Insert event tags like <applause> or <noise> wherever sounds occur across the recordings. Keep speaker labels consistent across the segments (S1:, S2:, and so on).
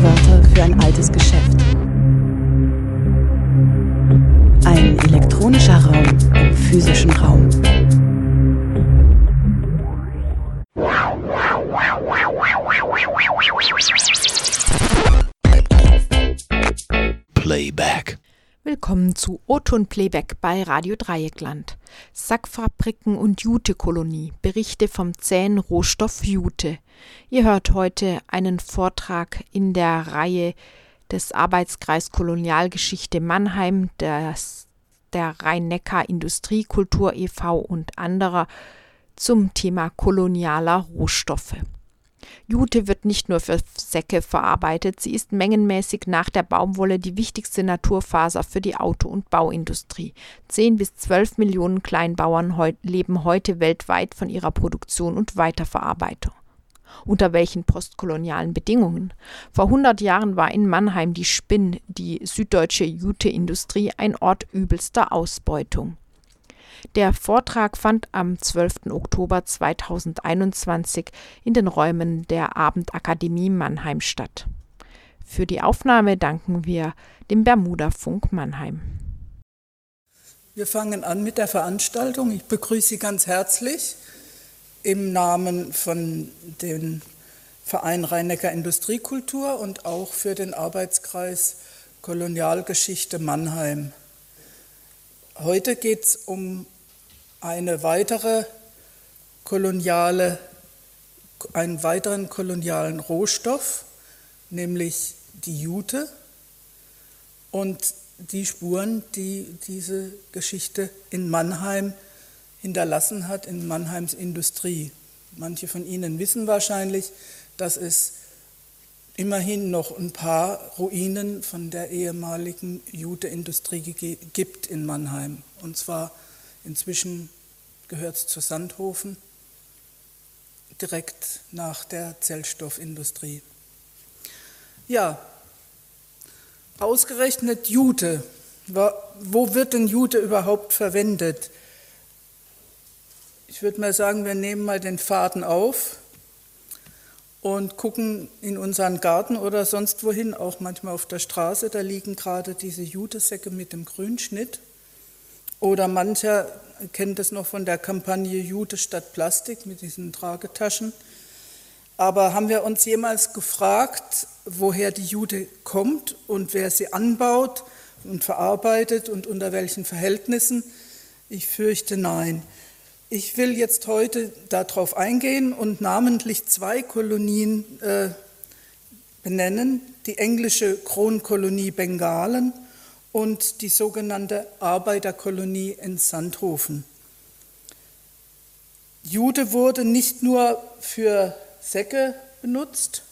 S1: Wörter für ein altes Geschäft.
S2: Zu O-Ton Playback bei Radio Dreieckland. Sackfabriken und Jutekolonie. Berichte vom zähen Rohstoff Jute. Ihr hört heute einen Vortrag in der Reihe des Arbeitskreis Kolonialgeschichte Mannheim, des, der Rhein-Neckar Industriekultur e.V. und anderer zum Thema kolonialer Rohstoffe. Jute wird nicht nur für Säcke verarbeitet, sie ist mengenmäßig nach der Baumwolle die wichtigste Naturfaser für die Auto- und Bauindustrie. 10 bis 12 Millionen Kleinbauern heu leben heute weltweit von ihrer Produktion und Weiterverarbeitung. Unter welchen postkolonialen Bedingungen? Vor 100 Jahren war in Mannheim die Spinn, die süddeutsche Jute-Industrie, ein Ort übelster Ausbeutung. Der Vortrag fand am 12. Oktober 2021 in den Räumen der Abendakademie Mannheim statt. Für die Aufnahme danken wir dem Bermuda-Funk Mannheim.
S3: Wir fangen an mit der Veranstaltung. Ich begrüße Sie ganz herzlich im Namen von dem Verein Rhein-Neckar Industriekultur und auch für den Arbeitskreis Kolonialgeschichte Mannheim. Heute geht es um eine weitere koloniale, einen weiteren kolonialen Rohstoff, nämlich die Jute und die Spuren, die diese Geschichte in Mannheim hinterlassen hat, in Mannheims Industrie. Manche von Ihnen wissen wahrscheinlich, dass es immerhin noch ein paar Ruinen von der ehemaligen Jute-Industrie gibt in Mannheim. Und zwar Inzwischen gehört es zu Sandhofen, direkt nach der Zellstoffindustrie. Ja, ausgerechnet Jute. Wo wird denn Jute überhaupt verwendet? Ich würde mal sagen, wir nehmen mal den Faden auf und gucken in unseren Garten oder sonst wohin, auch manchmal auf der Straße. Da liegen gerade diese Jutesäcke mit dem Grünschnitt. Oder mancher kennt es noch von der Kampagne Jute statt Plastik mit diesen Tragetaschen. Aber haben wir uns jemals gefragt, woher die Jute kommt und wer sie anbaut und verarbeitet und unter welchen Verhältnissen? Ich fürchte nein. Ich will jetzt heute darauf eingehen und namentlich zwei Kolonien äh, benennen. Die englische Kronkolonie Bengalen und die sogenannte Arbeiterkolonie in Sandhofen. Jude wurde nicht nur für Säcke benutzt,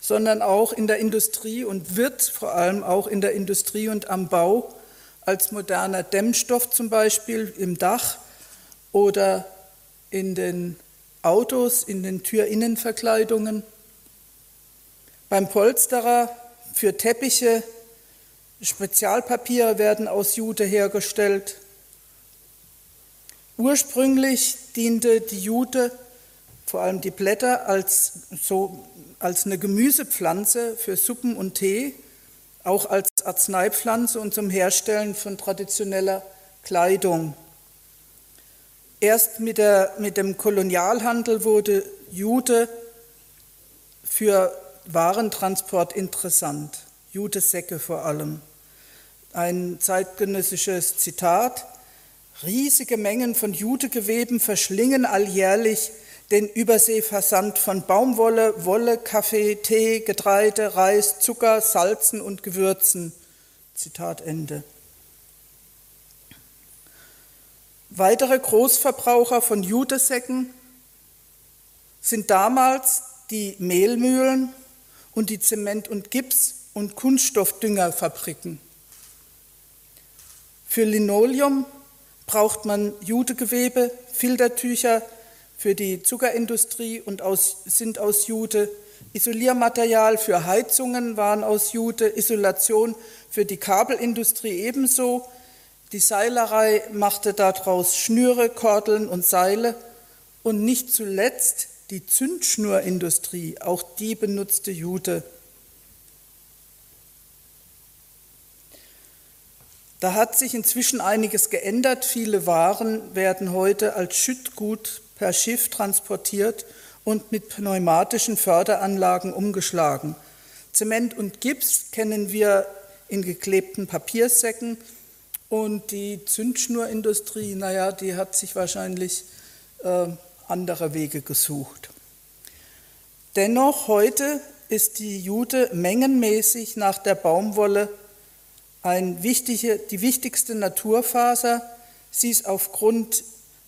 S3: sondern auch in der Industrie und wird vor allem auch in der Industrie und am Bau als moderner Dämmstoff zum Beispiel im Dach oder in den Autos, in den Türinnenverkleidungen, beim Polsterer für Teppiche, Spezialpapiere werden aus Jute hergestellt. Ursprünglich diente die Jute, vor allem die Blätter, als, so, als eine Gemüsepflanze für Suppen und Tee, auch als Arzneipflanze und zum Herstellen von traditioneller Kleidung. Erst mit, der, mit dem Kolonialhandel wurde Jute für Warentransport interessant, Jutesäcke vor allem ein zeitgenössisches Zitat. Riesige Mengen von Jutegeweben verschlingen alljährlich den Überseeversand von Baumwolle, Wolle, Kaffee, Tee, Getreide, Reis, Zucker, Salzen und Gewürzen. Zitat Ende. Weitere Großverbraucher von Jutesäcken sind damals die Mehlmühlen und die Zement- und Gips- und Kunststoffdüngerfabriken. Für Linoleum braucht man Jutegewebe, Filtertücher für die Zuckerindustrie und aus, sind aus Jute, Isoliermaterial für Heizungen waren aus Jute, Isolation für die Kabelindustrie ebenso. Die Seilerei machte daraus Schnüre, Kordeln und Seile und nicht zuletzt die Zündschnurindustrie, auch die benutzte Jute. Da hat sich inzwischen einiges geändert. Viele Waren werden heute als Schüttgut per Schiff transportiert und mit pneumatischen Förderanlagen umgeschlagen. Zement und Gips kennen wir in geklebten Papiersäcken und die Zündschnurindustrie, naja, die hat sich wahrscheinlich äh, andere Wege gesucht. Dennoch heute ist die Jute mengenmäßig nach der Baumwolle ein wichtige, die wichtigste Naturfaser. Sie ist aufgrund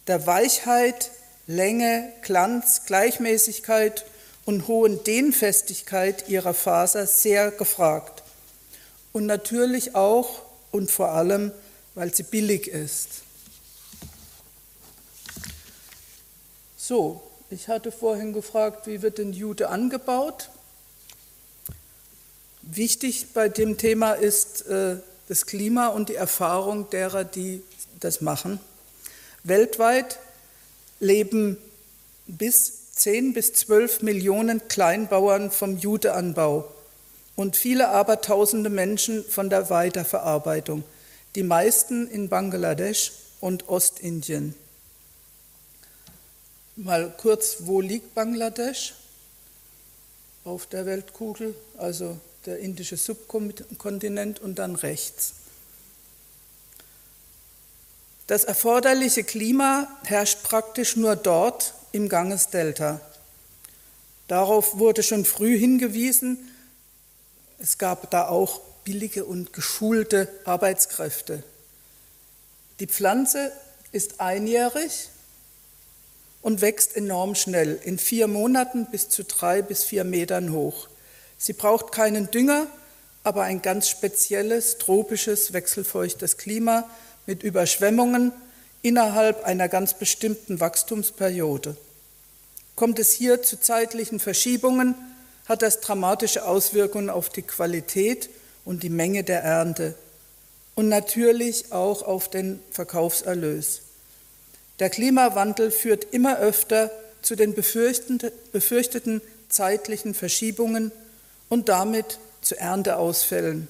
S3: der Weichheit, Länge, Glanz, Gleichmäßigkeit und hohen Dehnfestigkeit ihrer Faser sehr gefragt. Und natürlich auch und vor allem, weil sie billig ist. So, ich hatte vorhin gefragt, wie wird denn Jute angebaut? Wichtig bei dem Thema ist äh, das Klima und die Erfahrung derer, die das machen. Weltweit leben bis 10 bis 12 Millionen Kleinbauern vom Juteanbau und viele Abertausende Menschen von der Weiterverarbeitung, die meisten in Bangladesch und Ostindien. Mal kurz, wo liegt Bangladesch auf der Weltkugel? Also der indische Subkontinent und dann rechts. Das erforderliche Klima herrscht praktisch nur dort im Gangesdelta. Darauf wurde schon früh hingewiesen. Es gab da auch billige und geschulte Arbeitskräfte. Die Pflanze ist einjährig und wächst enorm schnell, in vier Monaten bis zu drei bis vier Metern hoch. Sie braucht keinen Dünger, aber ein ganz spezielles, tropisches, wechselfeuchtes Klima mit Überschwemmungen innerhalb einer ganz bestimmten Wachstumsperiode. Kommt es hier zu zeitlichen Verschiebungen, hat das dramatische Auswirkungen auf die Qualität und die Menge der Ernte und natürlich auch auf den Verkaufserlös. Der Klimawandel führt immer öfter zu den befürchteten zeitlichen Verschiebungen und damit zu Ernteausfällen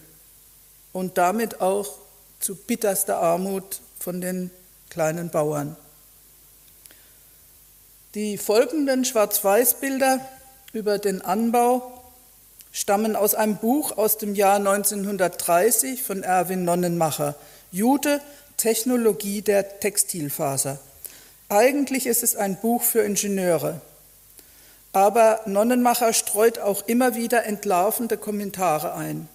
S3: und damit auch zu bitterster Armut von den kleinen Bauern. Die folgenden Schwarz-Weiß-Bilder über den Anbau stammen aus einem Buch aus dem Jahr 1930 von Erwin Nonnenmacher, Jude, Technologie der Textilfaser. Eigentlich ist es ein Buch für Ingenieure. Aber Nonnenmacher streut auch immer wieder entlarvende Kommentare ein.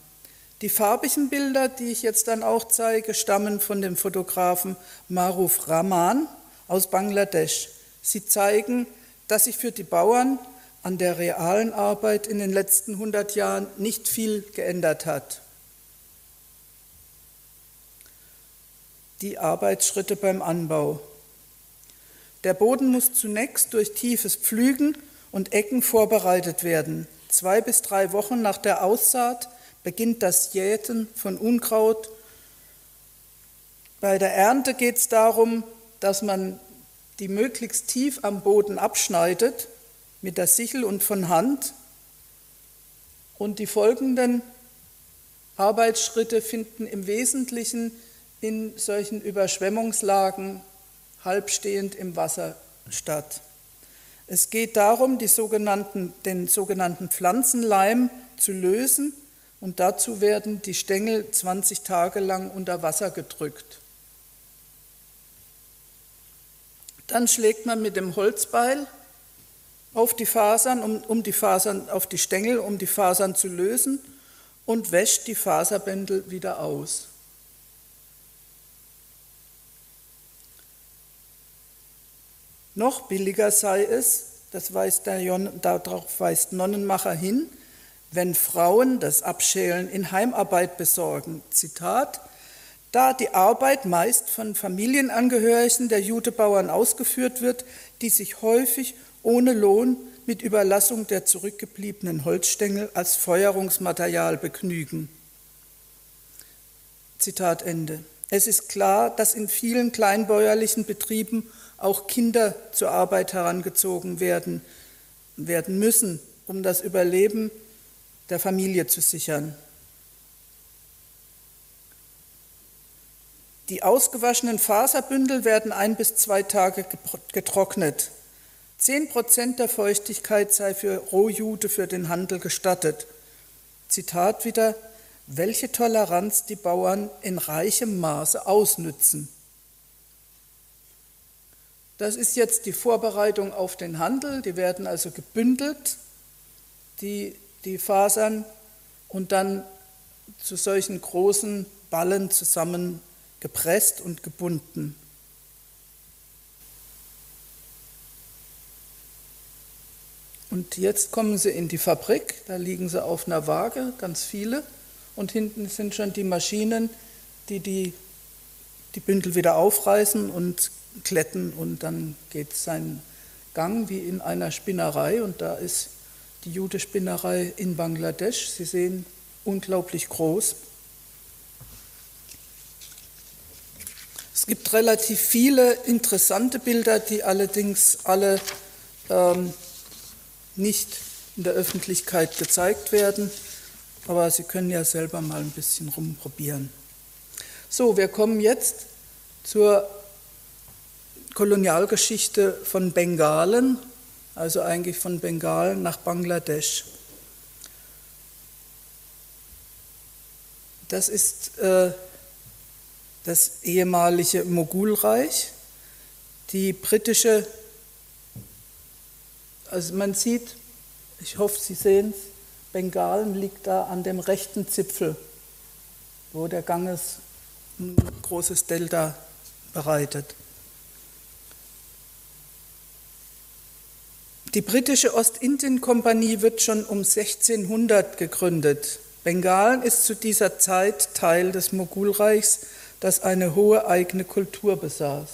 S3: Die farbigen Bilder, die ich jetzt dann auch zeige, stammen von dem Fotografen Maruf Rahman aus Bangladesch. Sie zeigen, dass sich für die Bauern an der realen Arbeit in den letzten 100 Jahren nicht viel geändert hat. Die Arbeitsschritte beim Anbau. Der Boden muss zunächst durch tiefes Pflügen und Ecken vorbereitet werden. Zwei bis drei Wochen nach der Aussaat beginnt das Jäten von Unkraut. Bei der Ernte geht es darum, dass man die möglichst tief am Boden abschneidet mit der Sichel und von Hand. Und die folgenden Arbeitsschritte finden im Wesentlichen in solchen Überschwemmungslagen halbstehend im Wasser statt. Es geht darum, sogenannten, den sogenannten Pflanzenleim zu lösen und dazu werden die Stängel 20 Tage lang unter Wasser gedrückt. Dann schlägt man mit dem Holzbeil auf die Fasern, um, um die Fasern, auf die Stängel, um die Fasern zu lösen und wäscht die Faserbändel wieder aus. Noch billiger sei es, das weist der, darauf weist Nonnenmacher hin, wenn Frauen das Abschälen in Heimarbeit besorgen. Zitat, da die Arbeit meist von Familienangehörigen der Judebauern ausgeführt wird, die sich häufig ohne Lohn mit Überlassung der zurückgebliebenen Holzstängel als Feuerungsmaterial begnügen. Zitat Ende. Es ist klar, dass in vielen kleinbäuerlichen Betrieben auch Kinder zur Arbeit herangezogen werden. werden müssen, um das Überleben der Familie zu sichern. Die ausgewaschenen Faserbündel werden ein bis zwei Tage getrocknet. Zehn Prozent der Feuchtigkeit sei für Rohjute für den Handel gestattet. Zitat wieder, welche Toleranz die Bauern in reichem Maße ausnützen. Das ist jetzt die Vorbereitung auf den Handel. Die werden also gebündelt, die, die Fasern, und dann zu solchen großen Ballen zusammen gepresst und gebunden. Und jetzt kommen sie in die Fabrik, da liegen sie auf einer Waage, ganz viele, und hinten sind schon die Maschinen, die die, die Bündel wieder aufreißen und kletten und dann geht sein Gang wie in einer Spinnerei und da ist die Jude-Spinnerei in Bangladesch. Sie sehen unglaublich groß. Es gibt relativ viele interessante Bilder, die allerdings alle ähm, nicht in der Öffentlichkeit gezeigt werden, aber Sie können ja selber mal ein bisschen rumprobieren. So, wir kommen jetzt zur Kolonialgeschichte von Bengalen, also eigentlich von Bengalen nach Bangladesch. Das ist äh, das ehemalige Mogulreich, die britische, also man sieht, ich hoffe, Sie sehen es, Bengalen liegt da an dem rechten Zipfel, wo der Ganges ein großes Delta bereitet. Die britische Ostindien-Kompanie wird schon um 1600 gegründet. Bengalen ist zu dieser Zeit Teil des Mogulreichs das eine hohe eigene Kultur besaß.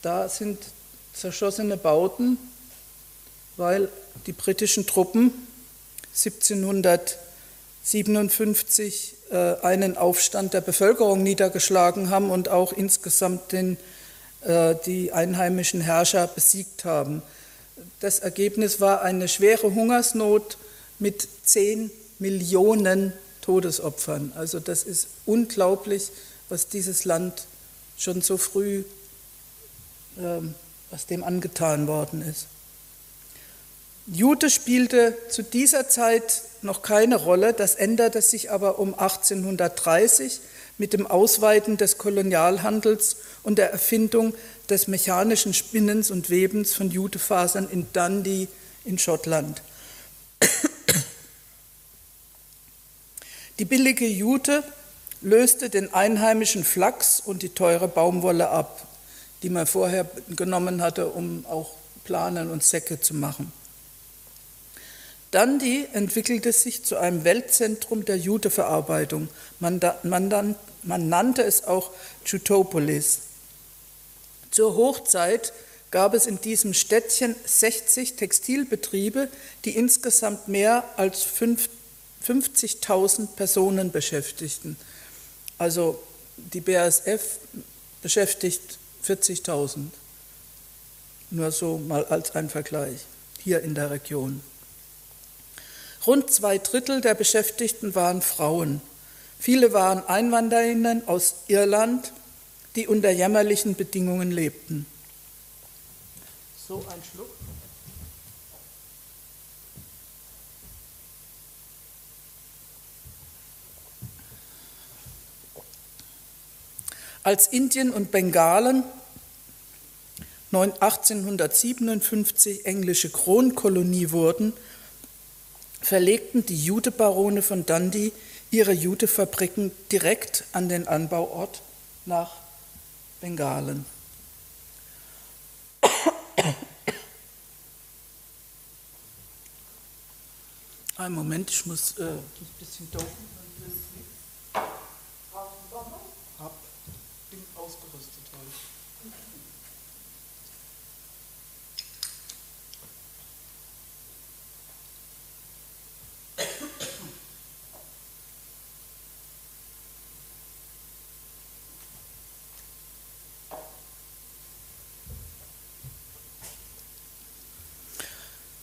S3: Da sind zerschossene Bauten, weil die britischen Truppen 1757 äh, einen Aufstand der Bevölkerung niedergeschlagen haben und auch insgesamt den, die einheimischen Herrscher besiegt haben. Das Ergebnis war eine schwere Hungersnot mit 10 Millionen Todesopfern. Also das ist unglaublich, was dieses Land schon so früh, ähm, was dem angetan worden ist. Jute spielte zu dieser Zeit noch keine Rolle, das änderte sich aber um 1830 mit dem Ausweiten des Kolonialhandels und der Erfindung des mechanischen Spinnens und Webens von Jutefasern in Dundee in Schottland. Die billige Jute löste den einheimischen Flachs und die teure Baumwolle ab, die man vorher genommen hatte, um auch Planen und Säcke zu machen. Dundee entwickelte sich zu einem Weltzentrum der Juteverarbeitung. Man, man, man nannte es auch Jutopolis. Zur Hochzeit gab es in diesem Städtchen 60 Textilbetriebe, die insgesamt mehr als 50 50.000 Personen beschäftigten. Also die BASF beschäftigt 40.000. Nur so mal als ein Vergleich hier in der Region. Rund zwei Drittel der Beschäftigten waren Frauen. Viele waren Einwanderinnen aus Irland, die unter jämmerlichen Bedingungen lebten. So ein Schluck. Als Indien und Bengalen 1857 englische Kronkolonie wurden, verlegten die Jutebarone von Dundee ihre Jutefabriken direkt an den Anbauort nach Bengalen. <coughs> Ein Moment, ich muss äh, ein bisschen dopen.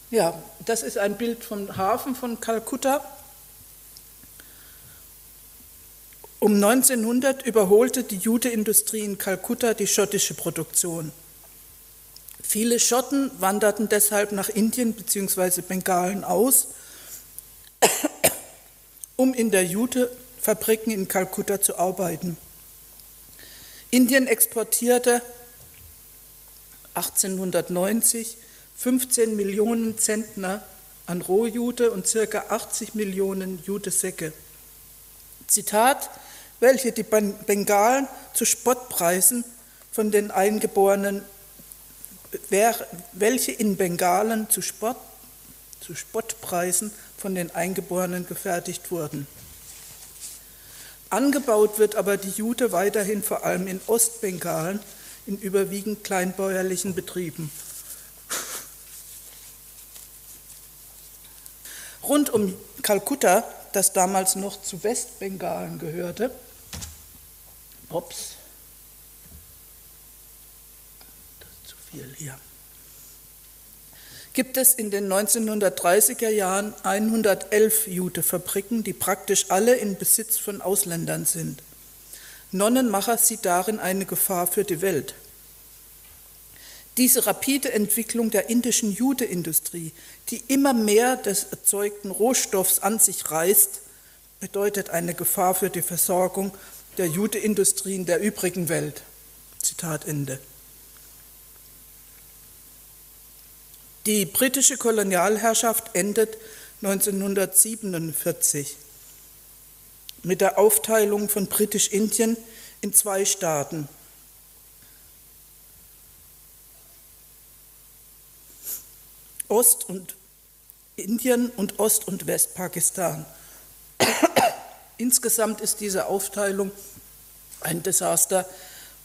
S3: Ja, das ist ein Bild vom Hafen von Kalkutta. Um 1900 überholte die Juteindustrie in Kalkutta die schottische Produktion. Viele Schotten wanderten deshalb nach Indien bzw. Bengalen aus, um in der Jutefabriken in Kalkutta zu arbeiten. Indien exportierte 1890 15 Millionen Zentner an Rohjute und ca. 80 Millionen Jutesäcke. Zitat, welche die Bengalen zu Spottpreisen von den Eingeborenen, welche in Bengalen zu, Spott, zu Spottpreisen von den Eingeborenen gefertigt wurden. Angebaut wird aber die Jute weiterhin vor allem in Ostbengalen in überwiegend kleinbäuerlichen Betrieben. Rund um Kalkutta, das damals noch zu Westbengalen gehörte, ups, das ist zu viel hier, gibt es in den 1930er Jahren 111 Jutefabriken, die praktisch alle in Besitz von Ausländern sind. Nonnenmacher sieht darin eine Gefahr für die Welt. Diese rapide Entwicklung der indischen Juteindustrie, die immer mehr des erzeugten Rohstoffs an sich reißt, bedeutet eine Gefahr für die Versorgung der Juteindustrien der übrigen Welt. Zitat Ende. Die britische Kolonialherrschaft endet 1947 mit der Aufteilung von Britisch-Indien in zwei Staaten, Ost- und Indien und Ost- und Westpakistan. <coughs> Insgesamt ist diese Aufteilung ein Desaster,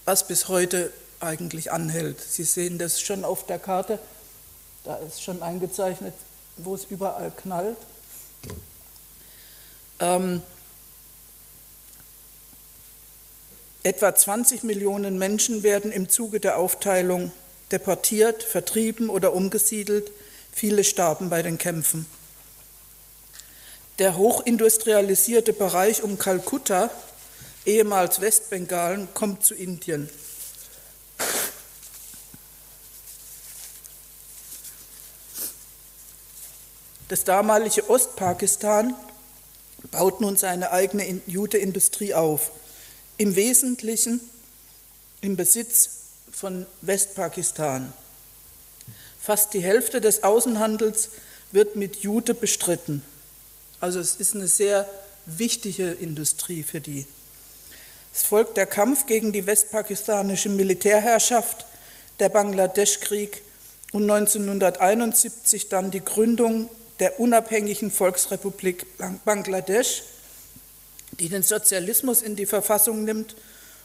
S3: was bis heute eigentlich anhält. Sie sehen das schon auf der Karte, da ist schon eingezeichnet, wo es überall knallt. Ähm, etwa 20 Millionen Menschen werden im Zuge der Aufteilung deportiert, vertrieben oder umgesiedelt Viele starben bei den Kämpfen. Der hochindustrialisierte Bereich um Kalkutta, ehemals Westbengalen, kommt zu Indien. Das damalige Ostpakistan baut nun seine eigene Juteindustrie auf, im Wesentlichen im Besitz von Westpakistan. Fast die Hälfte des Außenhandels wird mit Jute bestritten. Also es ist eine sehr wichtige Industrie für die. Es folgt der Kampf gegen die westpakistanische Militärherrschaft, der Bangladesch-Krieg und 1971 dann die Gründung der unabhängigen Volksrepublik Bangladesch, die den Sozialismus in die Verfassung nimmt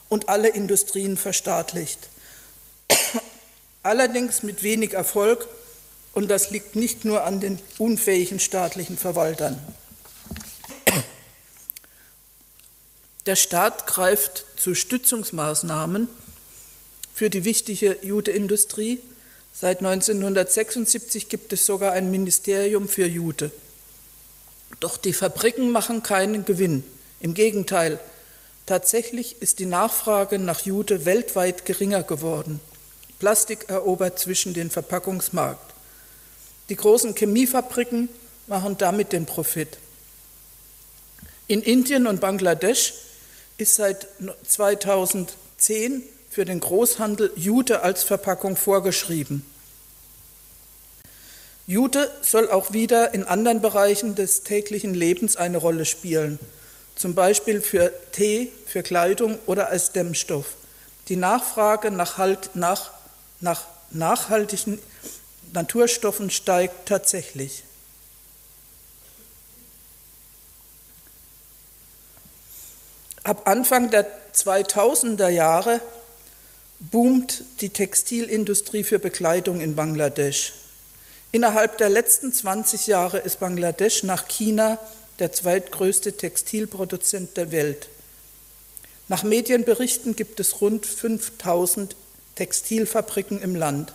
S3: und alle Industrien verstaatlicht allerdings mit wenig Erfolg, und das liegt nicht nur an den unfähigen staatlichen Verwaltern. Der Staat greift zu Stützungsmaßnahmen für die wichtige Juteindustrie. Seit 1976 gibt es sogar ein Ministerium für Jute. Doch die Fabriken machen keinen Gewinn. Im Gegenteil, tatsächlich ist die Nachfrage nach Jute weltweit geringer geworden. Plastik erobert zwischen den Verpackungsmarkt. Die großen Chemiefabriken machen damit den Profit. In Indien und Bangladesch ist seit 2010 für den Großhandel Jute als Verpackung vorgeschrieben. Jute soll auch wieder in anderen Bereichen des täglichen Lebens eine Rolle spielen, zum Beispiel für Tee, für Kleidung oder als Dämmstoff. Die Nachfrage nach, halt, nach nach nachhaltigen Naturstoffen steigt tatsächlich. Ab Anfang der 2000er Jahre boomt die Textilindustrie für Bekleidung in Bangladesch. Innerhalb der letzten 20 Jahre ist Bangladesch nach China der zweitgrößte Textilproduzent der Welt. Nach Medienberichten gibt es rund 5000 Textilfabriken im Land.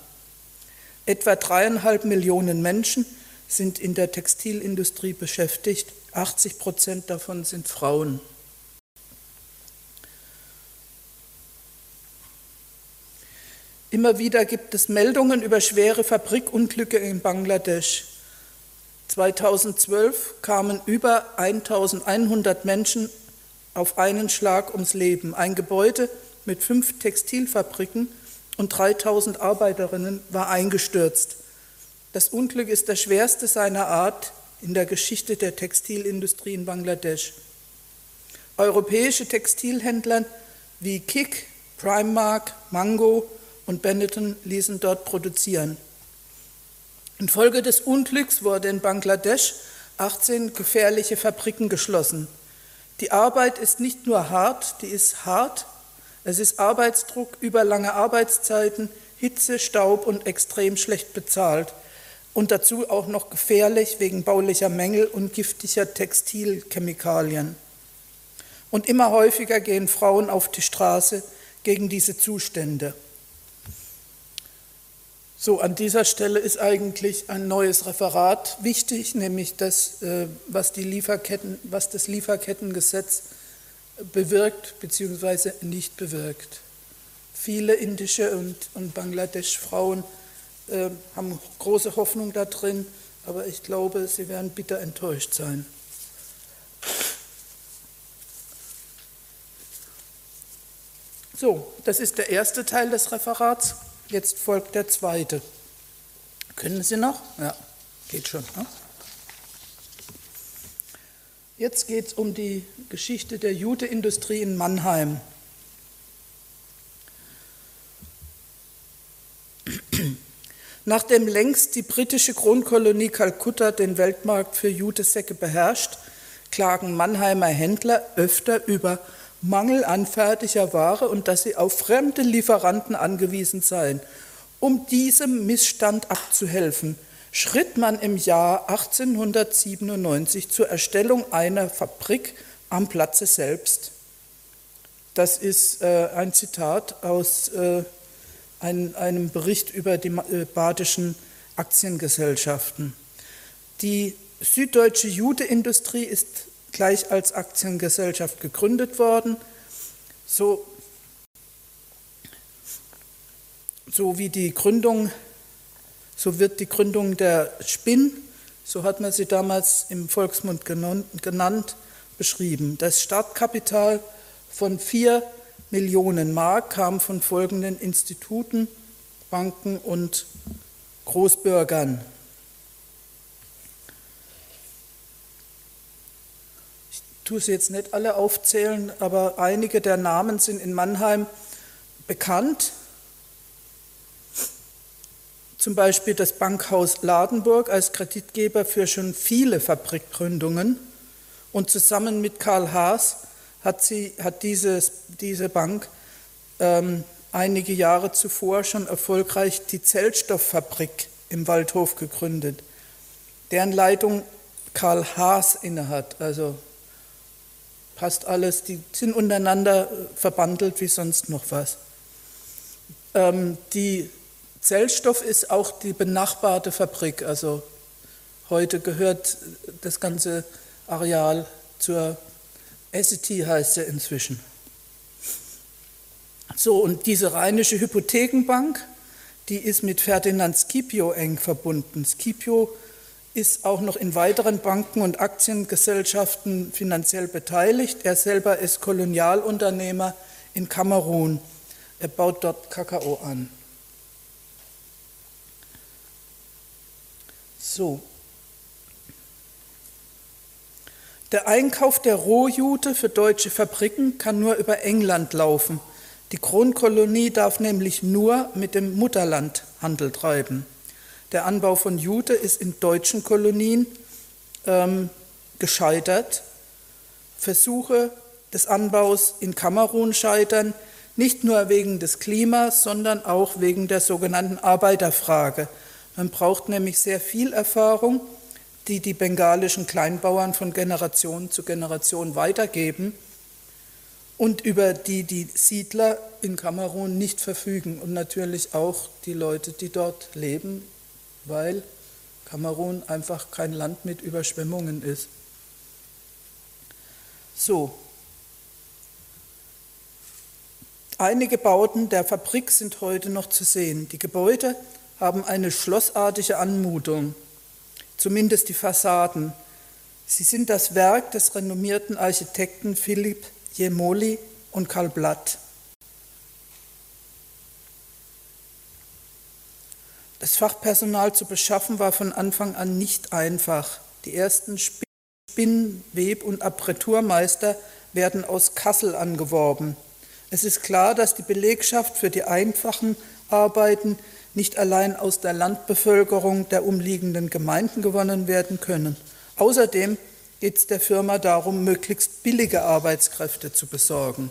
S3: Etwa dreieinhalb Millionen Menschen sind in der Textilindustrie beschäftigt, 80 Prozent davon sind Frauen. Immer wieder gibt es Meldungen über schwere Fabrikunglücke in Bangladesch. 2012 kamen über 1100 Menschen auf einen Schlag ums Leben. Ein Gebäude mit fünf Textilfabriken und 3000 Arbeiterinnen war eingestürzt. Das Unglück ist das schwerste seiner Art in der Geschichte der Textilindustrie in Bangladesch. Europäische Textilhändler wie Kik, Primark, Mango und Benetton ließen dort produzieren. Infolge des Unglücks wurde in Bangladesch 18 gefährliche Fabriken geschlossen. Die Arbeit ist nicht nur hart, die ist hart. Es ist Arbeitsdruck, überlange Arbeitszeiten, Hitze, Staub und extrem schlecht bezahlt. Und dazu auch noch gefährlich wegen baulicher Mängel und giftiger Textilchemikalien. Und immer häufiger gehen Frauen auf die Straße gegen diese Zustände. So, an dieser Stelle ist eigentlich ein neues Referat wichtig, nämlich das, äh, was, die Lieferketten, was das Lieferkettengesetz bewirkt bzw. nicht bewirkt. Viele indische und, und Bangladesch-Frauen äh, haben große Hoffnung da drin, aber ich glaube, sie werden bitter enttäuscht sein. So, das ist der erste Teil des Referats. Jetzt folgt der zweite. Können Sie noch? Ja, geht schon. Ne? Jetzt geht es um die Geschichte der Juteindustrie in Mannheim. Nachdem längst die britische Kronkolonie Kalkutta den Weltmarkt für Jutesäcke beherrscht, klagen Mannheimer Händler öfter über Mangel an fertiger Ware und dass sie auf fremde Lieferanten angewiesen seien. Um diesem Missstand abzuhelfen, schritt man im Jahr 1897 zur Erstellung einer Fabrik am Platze selbst. Das ist äh, ein Zitat aus äh, ein, einem Bericht über die äh, badischen Aktiengesellschaften. Die süddeutsche Judeindustrie ist gleich als Aktiengesellschaft gegründet worden, so, so wie die Gründung, so wird die Gründung der Spinn, so hat man sie damals im Volksmund genannt, beschrieben. Das Startkapital von vier Millionen Mark kam von folgenden Instituten, Banken und Großbürgern. tue sie jetzt nicht alle aufzählen, aber einige der Namen sind in Mannheim bekannt. Zum Beispiel das Bankhaus Ladenburg als Kreditgeber für schon viele Fabrikgründungen. Und zusammen mit Karl Haas hat, sie, hat dieses, diese Bank ähm, einige Jahre zuvor schon erfolgreich die Zellstofffabrik im Waldhof gegründet, deren Leitung Karl Haas innehat, also passt alles, die sind untereinander verbandelt wie sonst noch was. Ähm, die Zellstoff ist auch die benachbarte Fabrik, also heute gehört das ganze Areal zur SET heißt er inzwischen. So, und diese rheinische Hypothekenbank, die ist mit Ferdinand Scipio eng verbunden. Scipio ist auch noch in weiteren Banken und Aktiengesellschaften finanziell beteiligt. Er selber ist Kolonialunternehmer in Kamerun. Er baut dort Kakao an. So. Der Einkauf der Rohjute für deutsche Fabriken kann nur über England laufen. Die Kronkolonie darf nämlich nur mit dem Mutterland Handel treiben. Der Anbau von Jute ist in deutschen Kolonien ähm, gescheitert. Versuche des Anbaus in Kamerun scheitern, nicht nur wegen des Klimas, sondern auch wegen der sogenannten Arbeiterfrage. Man braucht nämlich sehr viel Erfahrung, die die bengalischen Kleinbauern von Generation zu Generation weitergeben. und über die die Siedler in Kamerun nicht verfügen und natürlich auch die Leute, die dort leben, weil Kamerun einfach kein Land mit Überschwemmungen ist. So. Einige Bauten der Fabrik sind heute noch zu sehen. Die Gebäude haben eine schlossartige Anmutung, zumindest die Fassaden. Sie sind das Werk des renommierten Architekten Philipp Jemoli und Karl Blatt. Das Fachpersonal zu beschaffen war von Anfang an nicht einfach. Die ersten Spinn-, Web- und Appreturmeister werden aus Kassel angeworben. Es ist klar, dass die Belegschaft für die einfachen Arbeiten nicht allein aus der Landbevölkerung der umliegenden Gemeinden gewonnen werden können. Außerdem geht es der Firma darum, möglichst billige Arbeitskräfte zu besorgen.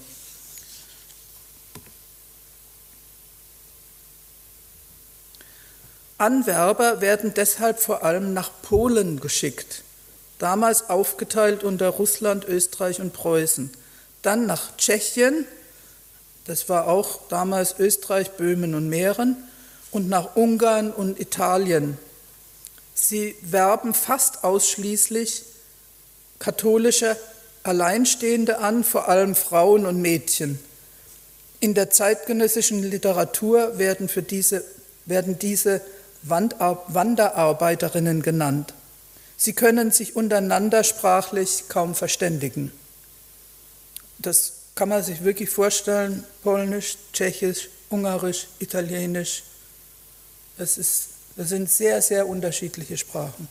S3: Anwerber werden deshalb vor allem nach Polen geschickt, damals aufgeteilt unter Russland, Österreich und Preußen, dann nach Tschechien, das war auch damals Österreich, Böhmen und Mähren, und nach Ungarn und Italien. Sie werben fast ausschließlich katholische Alleinstehende an, vor allem Frauen und Mädchen. In der zeitgenössischen Literatur werden, für diese, werden diese Wanderarbeiterinnen genannt. Sie können sich untereinander sprachlich kaum verständigen. Das kann man sich wirklich vorstellen, Polnisch, Tschechisch, Ungarisch, Italienisch. Das, ist, das sind sehr, sehr unterschiedliche Sprachen.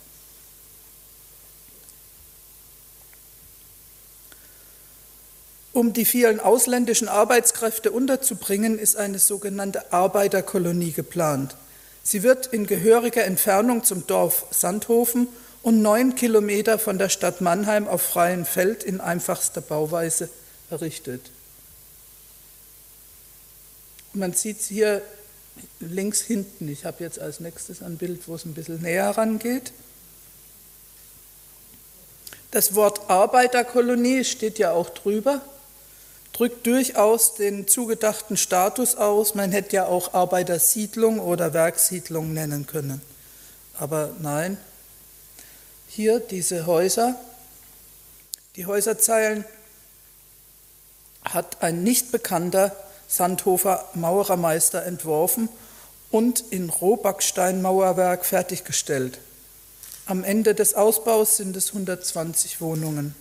S3: Um die vielen ausländischen Arbeitskräfte unterzubringen, ist eine sogenannte Arbeiterkolonie geplant. Sie wird in gehöriger Entfernung zum Dorf Sandhofen und neun Kilometer von der Stadt Mannheim auf freiem Feld in einfachster Bauweise errichtet. Man sieht hier links hinten. Ich habe jetzt als nächstes ein Bild, wo es ein bisschen näher rangeht. Das Wort Arbeiterkolonie steht ja auch drüber drückt durchaus den zugedachten Status aus. Man hätte ja auch Arbeitersiedlung oder Werksiedlung nennen können. Aber nein, hier diese Häuser, die Häuserzeilen hat ein nicht bekannter Sandhofer Maurermeister entworfen und in Rohbacksteinmauerwerk fertiggestellt. Am Ende des Ausbaus sind es 120 Wohnungen.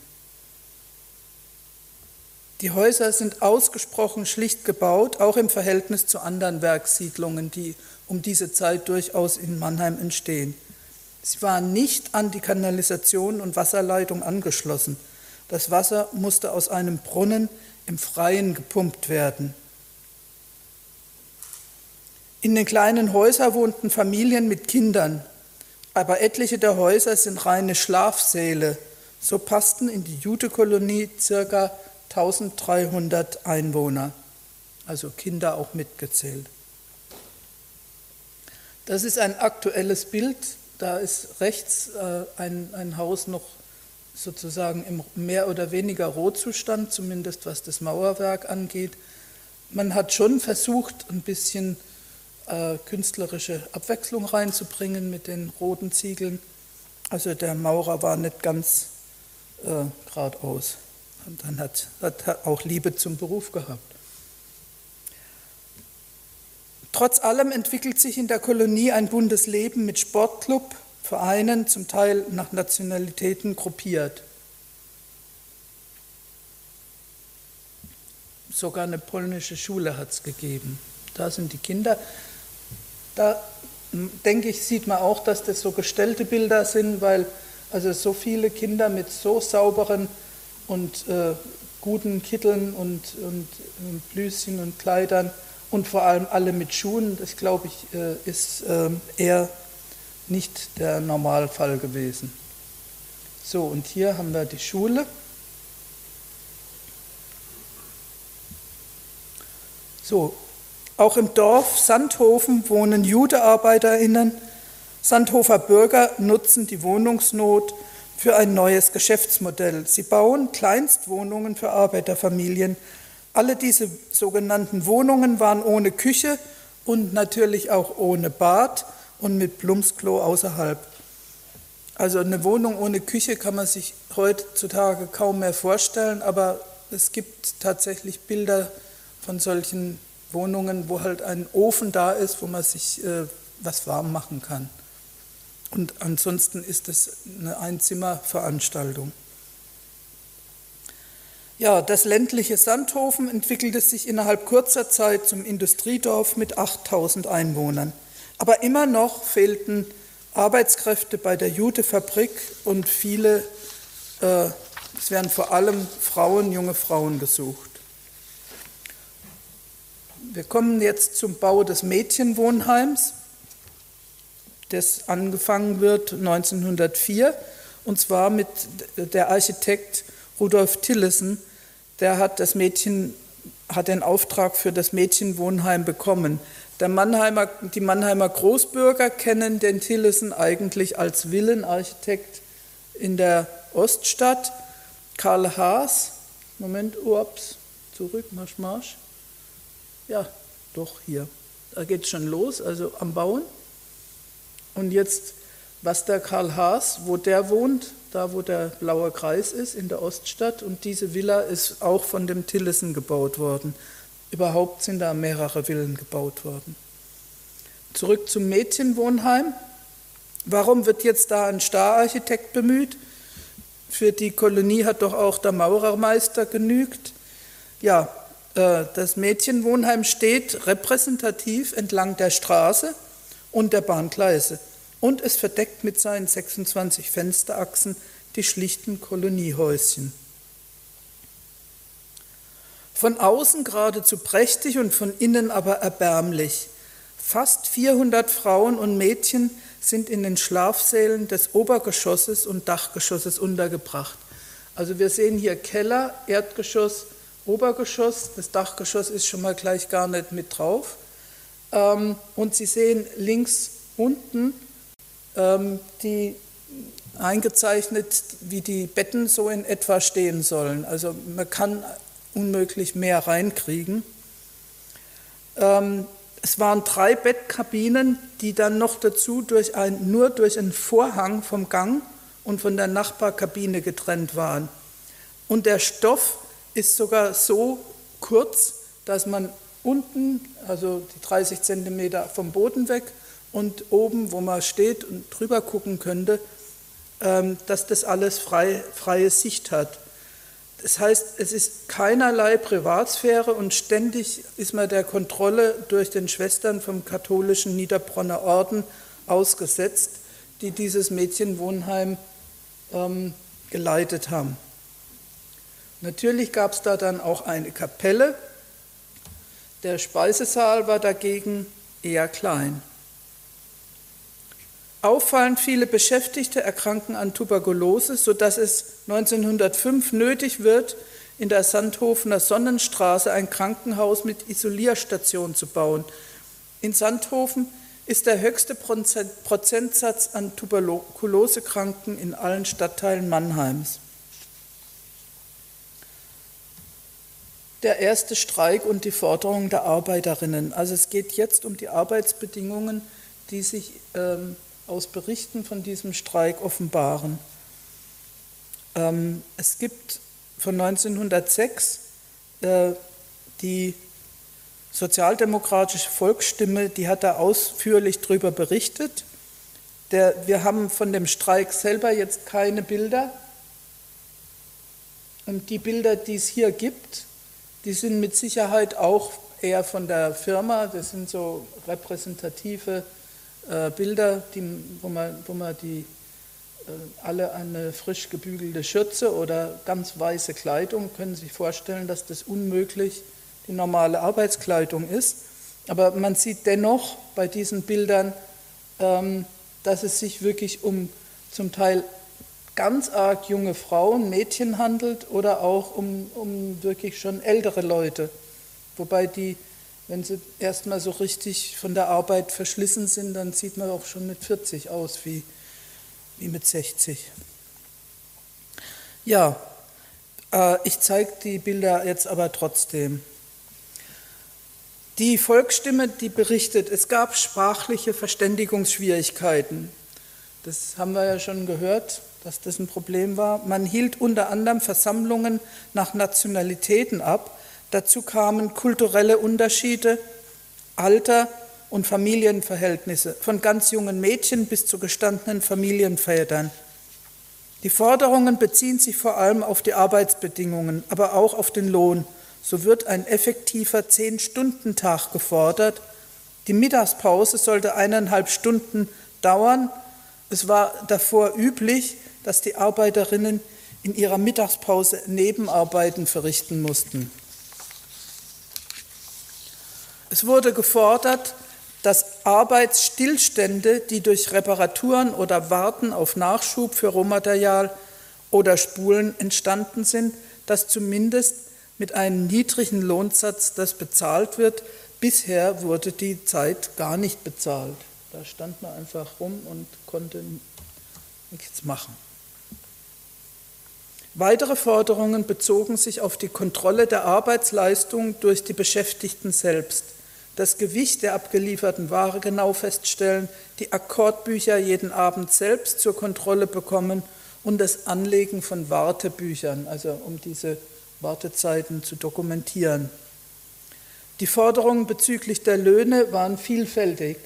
S3: Die Häuser sind ausgesprochen schlicht gebaut, auch im Verhältnis zu anderen Werksiedlungen, die um diese Zeit durchaus in Mannheim entstehen. Sie waren nicht an die Kanalisation und Wasserleitung angeschlossen. Das Wasser musste aus einem Brunnen im Freien gepumpt werden. In den kleinen Häusern wohnten Familien mit Kindern, aber etliche der Häuser sind reine Schlafsäle. So passten in die Jutekolonie circa 1300 Einwohner, also Kinder auch mitgezählt. Das ist ein aktuelles Bild. Da ist rechts äh, ein, ein Haus noch sozusagen im mehr oder weniger Rohzustand, zumindest was das Mauerwerk angeht. Man hat schon versucht, ein bisschen äh, künstlerische Abwechslung reinzubringen mit den roten Ziegeln. Also der Maurer war nicht ganz äh, geradeaus. Und dann hat, er auch Liebe zum Beruf gehabt. Trotz allem entwickelt sich in der Kolonie ein buntes Leben mit Sportclub, Vereinen, zum Teil nach Nationalitäten gruppiert. Sogar eine polnische Schule hat es gegeben. Da sind die Kinder. Da denke ich, sieht man auch, dass das so gestellte Bilder sind, weil also so viele Kinder mit so sauberen und äh, guten Kitteln und, und, und, Blüschen und Kleidern und vor allem alle mit Schuhen, das glaube ich, äh, ist äh, eher nicht der Normalfall gewesen. So, und hier haben wir die Schule. So, auch im Dorf Sandhofen wohnen JudearbeiterInnen. Sandhofer Bürger nutzen die Wohnungsnot für ein neues Geschäftsmodell. Sie bauen Kleinstwohnungen für Arbeiterfamilien, Alle diese sogenannten Wohnungen waren ohne Küche und natürlich auch ohne Bad und mit Plumpsklo außerhalb. Also eine Wohnung ohne Küche kann man sich heutzutage kaum mehr vorstellen, aber es gibt tatsächlich Bilder von solchen Wohnungen, wo halt ein Ofen da ist, wo man sich äh, was warm machen kann. Und ansonsten ist es eine Einzimmerveranstaltung. Ja, das ländliche Sandhofen entwickelte sich innerhalb kurzer Zeit zum Industriedorf mit 8000 Einwohnern. Aber immer noch fehlten Arbeitskräfte bei der Jutefabrik und viele, äh, es werden vor allem Frauen, junge Frauen gesucht. Wir kommen jetzt zum Bau des Mädchenwohnheims, das angefangen wird 1904, und zwar mit der Architekt Rudolf Tillesen, der hat das Mädchen hat den Auftrag für das Mädchenwohnheim bekommen. Mannheimer, die Mannheimer Großbürger kennen den Tillesen eigentlich als Villenarchitekt in der Oststadt. Karl Haas, Moment, ups, zurück, marsch, marsch. Ja, doch hier. Da geht es schon los, also am Bauen. Und jetzt, was der Karl Haas, wo der wohnt, da wo der blaue Kreis ist, in der Oststadt. Und diese Villa ist auch von dem Tillesen gebaut worden. Überhaupt sind da mehrere Villen gebaut worden. Zurück zum Mädchenwohnheim. Warum wird jetzt da ein Stararchitekt bemüht? Für die Kolonie hat doch auch der Maurermeister genügt. Ja, das Mädchenwohnheim steht repräsentativ entlang der Straße und der Bahngleise und es verdeckt mit seinen 26 Fensterachsen die schlichten Koloniehäuschen. Von außen geradezu prächtig und von innen aber erbärmlich. Fast 400 Frauen und Mädchen sind in den Schlafsälen des Obergeschosses und Dachgeschosses untergebracht. Also wir sehen hier Keller, Erdgeschoss, Obergeschoss. Das Dachgeschoss ist schon mal gleich gar nicht mit drauf. Ähm, und Sie sehen links unten ähm, die eingezeichnet, wie die Betten so in etwa stehen sollen. Also man kann unmöglich mehr reinkriegen. Ähm, es waren drei Bettkabinen, die dann noch dazu durch ein, nur durch einen Vorhang vom Gang und von der Nachbarkabine getrennt waren. Und der Stoff ist sogar so kurz, dass man unten, also die 30 Zentimeter vom Boden weg und oben, wo man steht und drüber gucken könnte, ähm, dass das alles frei, freie Sicht hat. Das heißt, es ist keinerlei Privatsphäre und ständig ist man der Kontrolle durch den Schwestern vom katholischen Niederbronner Orden ausgesetzt, die dieses Mädchenwohnheim ähm, geleitet haben. Natürlich gab es da dann auch eine Kapelle. Der Speisesaal war dagegen eher klein. Auffallend viele Beschäftigte erkranken an Tuberkulose, sodass es 1905 nötig wird, in der Sandhofener Sonnenstraße ein Krankenhaus mit Isolierstation zu bauen. In Sandhofen ist der höchste Prozentsatz an Tuberkulosekranken in allen Stadtteilen Mannheims. Der erste Streik und die Forderungen der Arbeiterinnen. Also es geht jetzt um die Arbeitsbedingungen, die sich ähm, aus Berichten von diesem Streik offenbaren. Ähm, es gibt von 1906 äh, die sozialdemokratische Volksstimme, die hat da ausführlich darüber berichtet. Der, wir haben von dem Streik selber jetzt keine Bilder. Und die Bilder, die es hier gibt, die sind mit Sicherheit auch eher von der Firma. Das sind so repräsentative äh, Bilder, die, wo, man, wo man die äh, alle eine frisch gebügelte Schürze oder ganz weiße Kleidung, können sich vorstellen, dass das unmöglich die normale Arbeitskleidung ist. Aber man sieht dennoch bei diesen Bildern, ähm, dass es sich wirklich um zum Teil ganz arg junge Frauen, Mädchen handelt oder auch um, um wirklich schon ältere Leute. Wobei die wenn sie erstmal so richtig von der Arbeit verschlissen sind, dann sieht man auch schon mit 40 aus wie, wie mit 60. Ja, Äh, ich zeige die Bilder jetzt aber trotzdem. Die Volksstimme, die berichtet, es gab sprachliche Verständigungsschwierigkeiten. Das haben wir ja schon gehört, dass das ein Problem war. Man hielt unter anderem Versammlungen nach Nationalitäten ab. Dazu kamen kulturelle Unterschiede, Alter und Familienverhältnisse, von ganz jungen Mädchen bis zu gestandenen Familienvätern. Die Forderungen beziehen sich vor allem auf die Arbeitsbedingungen, aber auch auf den Lohn. So wird ein effektiver Zehn-Stunden-Tag gefordert. Die Mittagspause sollte eineinhalb Stunden dauern. Es war davor üblich, dass die Arbeiterinnen in ihrer Mittagspause Nebenarbeiten verrichten mussten. Es wurde gefordert, dass Arbeitsstillstände, die durch Reparaturen oder Warten auf Nachschub für Rohmaterial oder Spulen entstanden sind, dass zumindest mit einem niedrigen Lohnsatz das bezahlt wird. Bisher wurde die Zeit gar nicht bezahlt. Da stand man einfach rum und konnte nichts machen. Weitere Forderungen bezogen sich auf die Kontrolle der Arbeitsleistung durch die Beschäftigten selbst das Gewicht der abgelieferten Ware genau feststellen, die Akkordbücher jeden Abend selbst zur Kontrolle bekommen und das Anlegen von Wartebüchern, also um diese Wartezeiten zu dokumentieren. Die Forderungen bezüglich der Löhne waren vielfältig.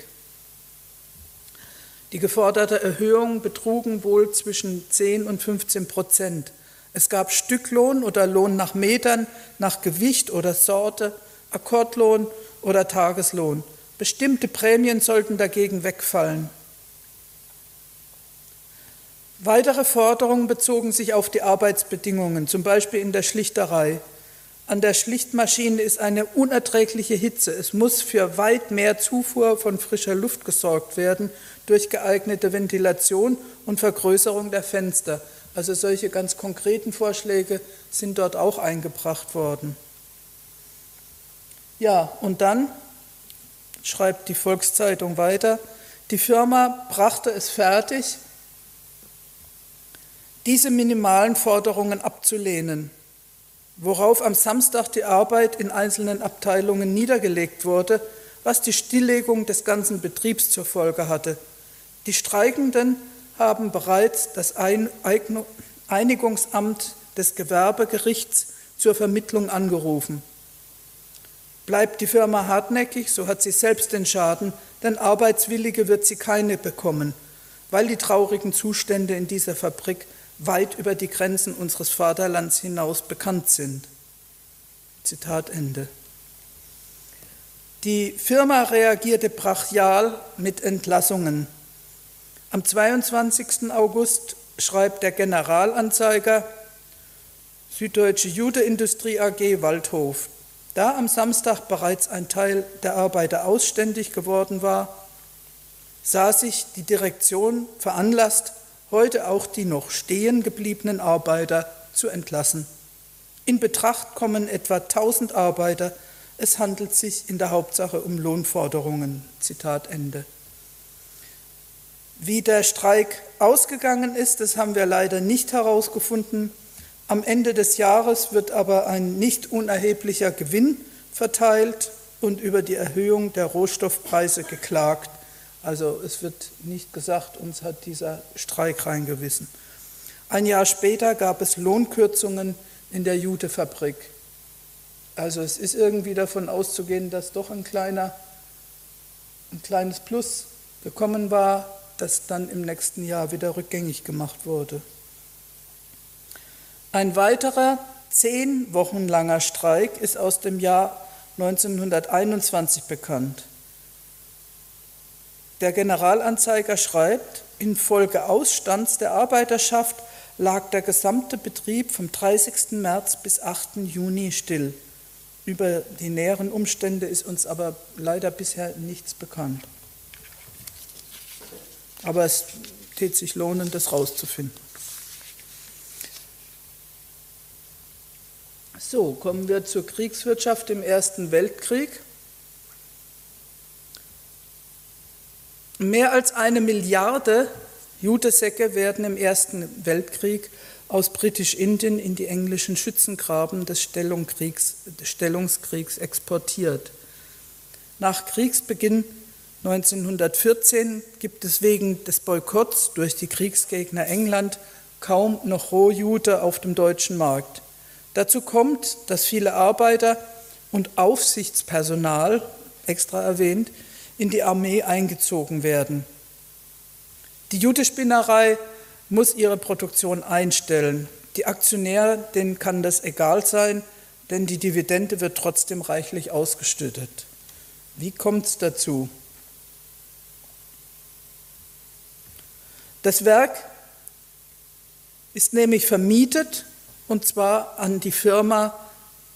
S3: Die geforderte Erhöhung betrugen wohl zwischen 10 und 15 Prozent. Es gab Stücklohn oder Lohn nach Metern, nach Gewicht oder Sorte, Akkordlohn oder Tageslohn. Bestimmte Prämien sollten dagegen wegfallen. Weitere Forderungen bezogen sich auf die Arbeitsbedingungen, zum Beispiel in der Schlichterei. An der Schlichtmaschine ist eine unerträgliche Hitze. Es muss für weit mehr Zufuhr von frischer Luft gesorgt werden durch geeignete Ventilation und Vergrößerung der Fenster. Also solche ganz konkreten Vorschläge sind dort auch eingebracht worden. Ja, und dann schreibt die Volkszeitung weiter, die Firma brachte es fertig, diese minimalen Forderungen abzulehnen, worauf am Samstag die Arbeit in einzelnen Abteilungen niedergelegt wurde, was die Stilllegung des ganzen Betriebs zur Folge hatte. Die Streikenden haben bereits das Einigungsamt des Gewerbegerichts zur Vermittlung angerufen. Bleibt die Firma hartnäckig, so hat sie selbst den Schaden, denn Arbeitswillige wird sie keine bekommen, weil die traurigen Zustände in dieser Fabrik weit über die Grenzen unseres Vaterlands hinaus bekannt sind. Zitat Ende. Die Firma reagierte brachial mit Entlassungen. Am 22. August schreibt der Generalanzeiger Süddeutsche Judeindustrie AG Waldhof. Da am Samstag bereits ein Teil der Arbeiter ausständig geworden war, sah sich die Direktion veranlasst, heute auch die noch stehen gebliebenen Arbeiter zu entlassen. In Betracht kommen etwa 1000 Arbeiter. Es handelt sich in der Hauptsache um Lohnforderungen. Zitat Ende. Wie der Streik ausgegangen ist, das haben wir leider nicht herausgefunden. Am Ende des Jahres wird aber ein nicht unerheblicher Gewinn verteilt und über die Erhöhung der Rohstoffpreise geklagt. Also es wird nicht gesagt, uns hat dieser Streik reingewissen. Ein Jahr später gab es Lohnkürzungen in der Jutefabrik. Also es ist irgendwie davon auszugehen, dass doch ein, kleiner, ein kleines Plus gekommen war, das dann im nächsten Jahr wieder rückgängig gemacht wurde. Ein weiterer zehn Wochen langer Streik ist aus dem Jahr 1921 bekannt. Der Generalanzeiger schreibt, infolge Ausstands der Arbeiterschaft lag der gesamte Betrieb vom 30. März bis 8. Juni still. Über die näheren Umstände ist uns aber leider bisher nichts bekannt. Aber es tät sich lohnen, das rauszufinden. So, kommen wir zur Kriegswirtschaft im Ersten Weltkrieg. Mehr als eine Milliarde Jutesäcke werden im Ersten Weltkrieg aus Britisch-Indien in die englischen Schützengraben des Stellungskriegs exportiert. Nach Kriegsbeginn 1914 gibt es wegen des Boykotts durch die Kriegsgegner England kaum noch Rohjute auf dem deutschen Markt. Dazu kommt, dass viele Arbeiter und Aufsichtspersonal, extra erwähnt, in die Armee eingezogen werden. Die Jutespinnerei muss ihre Produktion einstellen. Die Aktionäre, denen kann das egal sein, denn die Dividende wird trotzdem reichlich ausgeschüttet. Wie kommt es dazu? Das Werk ist nämlich vermietet und zwar an die Firma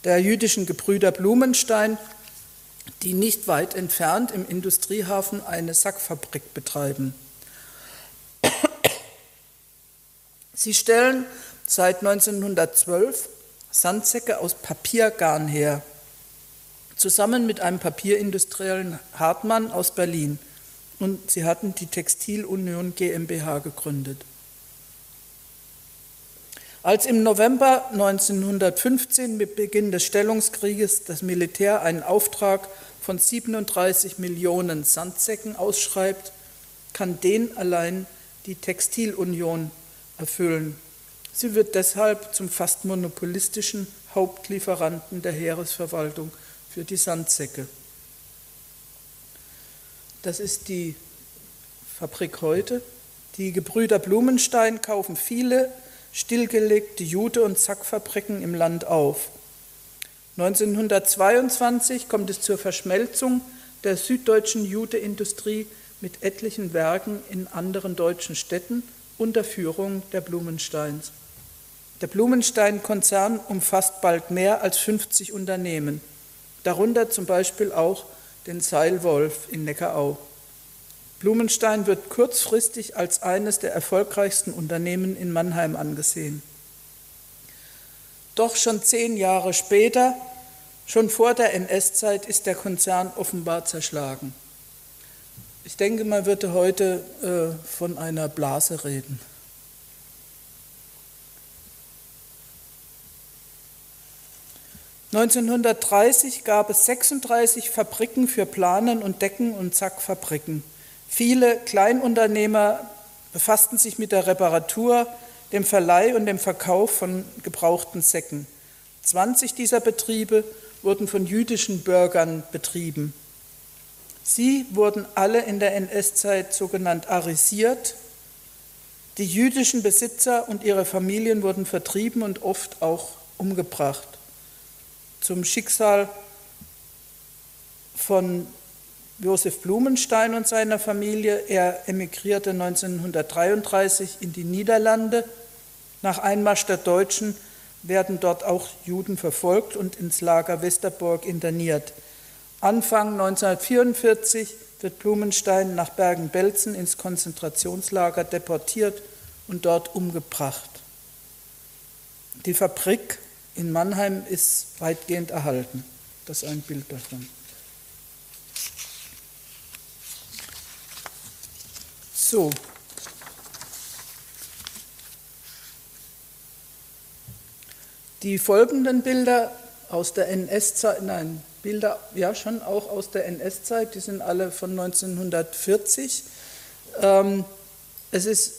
S3: der jüdischen Gebrüder Blumenstein, die nicht weit entfernt im Industriehafen eine Sackfabrik betreiben. Sie stellen seit 1912 Sandsäcke aus Papiergarn her, zusammen mit einem Papierindustriellen Hartmann aus Berlin. Und sie hatten die Textilunion GmbH gegründet. Als im November 1915 mit Beginn des Stellungskrieges das Militär einen Auftrag von 37 Millionen Sandsäcken ausschreibt, kann den allein die Textilunion erfüllen. Sie wird deshalb zum fast monopolistischen Hauptlieferanten der Heeresverwaltung für die Sandsäcke. Das ist die Fabrik heute. Die Gebrüder Blumenstein kaufen viele stillgelegte Jute- und Sackfabriken im Land auf. 1922 kommt es zur Verschmelzung der süddeutschen Juteindustrie mit etlichen Werken in anderen deutschen Städten unter Führung der Blumensteins. Der Blumenstein-Konzern umfasst bald mehr als 50 Unternehmen, darunter zum Beispiel auch den Seilwolf in Neckarau. Blumenstein wird kurzfristig als eines der erfolgreichsten Unternehmen in Mannheim angesehen. Doch schon zehn Jahre später, schon vor der NS-Zeit, ist der Konzern offenbar zerschlagen. Ich denke, man würde heute äh, von einer Blase reden. (1930) gab es 36 Fabriken für Planen und Decken- und Zackfabriken. Viele Kleinunternehmer befassten sich mit der Reparatur, dem Verleih und dem Verkauf von gebrauchten Säcken. 20 dieser Betriebe wurden von jüdischen Bürgern betrieben. Sie wurden alle in der NS-Zeit sogenannt arisiert. Die jüdischen Besitzer und ihre Familien wurden vertrieben und oft auch umgebracht. Zum Schicksal von Josef Blumenstein und seiner Familie. Er emigrierte 1933 in die Niederlande. Nach Einmarsch der Deutschen werden dort auch Juden verfolgt und ins Lager Westerbork interniert. Anfang 1944 wird Blumenstein nach Bergen-Belsen ins Konzentrationslager deportiert und dort umgebracht. Die Fabrik in Mannheim ist weitgehend erhalten. Das ist ein Bild davon. So. Die folgenden Bilder aus der NS-Zeit, nein, Bilder, ja schon auch aus der NS-Zeit, die sind alle von 1940. Ähm, es ist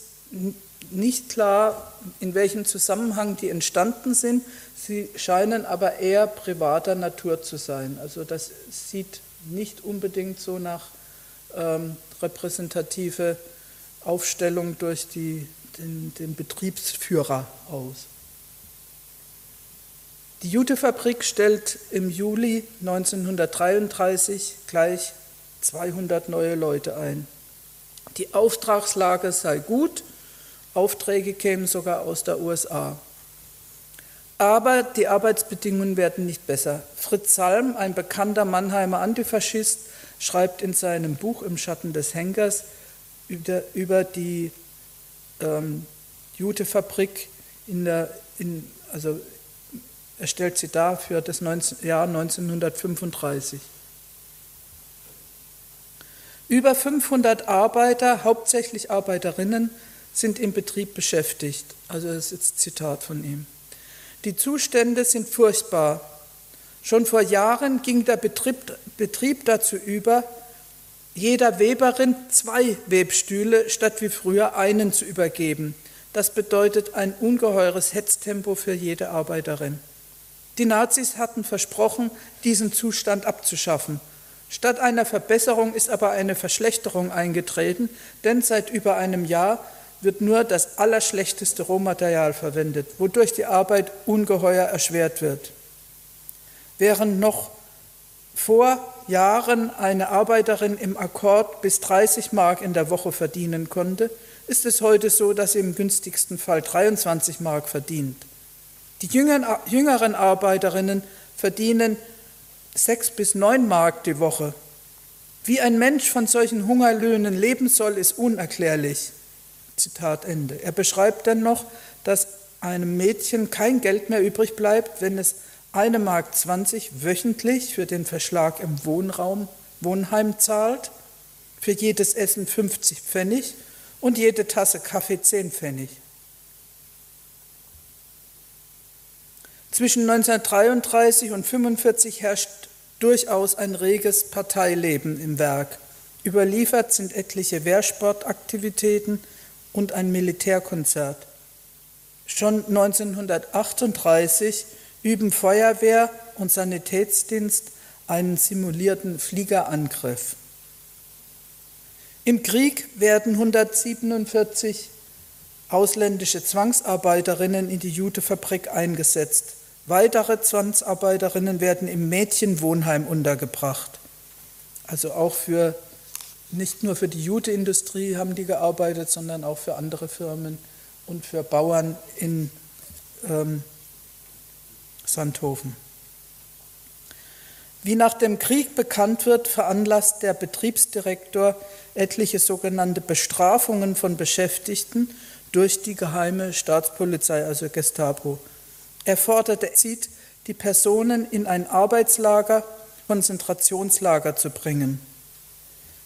S3: nicht klar, in welchem Zusammenhang die entstanden sind. Sie scheinen aber eher privater Natur zu sein. Also das sieht nicht unbedingt so nach ähm, repräsentative Aufstellung durch die, den, den Betriebsführer aus. Die Jutefabrik stellt im Juli 1933 gleich 200 neue Leute ein. Die Auftragslage sei gut, Aufträge kämen sogar aus der USA. Aber die Arbeitsbedingungen werden nicht besser. Fritz Salm, ein bekannter Mannheimer Antifaschist, schreibt in seinem Buch Im Schatten des Henkers über, über die ähm, Jutefabrik in der, in, also er stellt sie dar für das 19, Jahr 1935. Über 500 Arbeiter, hauptsächlich Arbeiterinnen, sind im Betrieb beschäftigt. Also das ist jetzt Zitat von ihm. Die Zustände sind furchtbar. Schon vor Jahren ging der Betrieb, Betrieb dazu über, jeder Weberin zwei Webstühle statt wie früher einen zu übergeben. Das bedeutet ein ungeheures Hetztempo für jede Arbeiterin. Die Nazis hatten versprochen, diesen Zustand abzuschaffen. Statt einer Verbesserung ist aber eine Verschlechterung eingetreten, denn seit über einem Jahr wird nur das allerschlechteste Rohmaterial verwendet, wodurch die Arbeit ungeheuer erschwert wird. Während noch vor Jahren eine Arbeiterin im Akkord bis 30 Mark in der Woche verdienen konnte, ist es heute so, dass sie im günstigsten Fall 23 Mark verdient. Die jüngeren Arbeiterinnen verdienen 6 bis 9 Mark die Woche. Wie ein Mensch von solchen Hungerlöhnen leben soll, ist unerklärlich. Zitat Ende. Er beschreibt dann noch, dass einem Mädchen kein Geld mehr übrig bleibt, wenn es eine Mark 20 wöchentlich für den Verschlag im Wohnraum, Wohnheim zahlt, für jedes Essen 50 Pfennig und jede Tasse Kaffee 10 Pfennig. Zwischen 1933 und 1945 herrscht durchaus ein reges Parteileben im Werk. Überliefert sind etliche Wehrsportaktivitäten und ein Militärkonzert. Schon 1938 üben Feuerwehr und Sanitätsdienst einen simulierten Fliegerangriff. Im Krieg werden 147 ausländische Zwangsarbeiterinnen in die Jutefabrik eingesetzt. Weitere Zwangsarbeiterinnen werden im Mädchenwohnheim untergebracht. Also auch für, nicht nur für die Juteindustrie haben die gearbeitet, sondern auch für andere Firmen und für Bauern in ähm, Sandhofen. Wie nach dem Krieg bekannt wird, veranlasst der Betriebsdirektor etliche sogenannte Bestrafungen von Beschäftigten durch die geheime Staatspolizei, also Gestapo. Er forderte, zieht die Personen in ein Arbeitslager, Konzentrationslager zu bringen.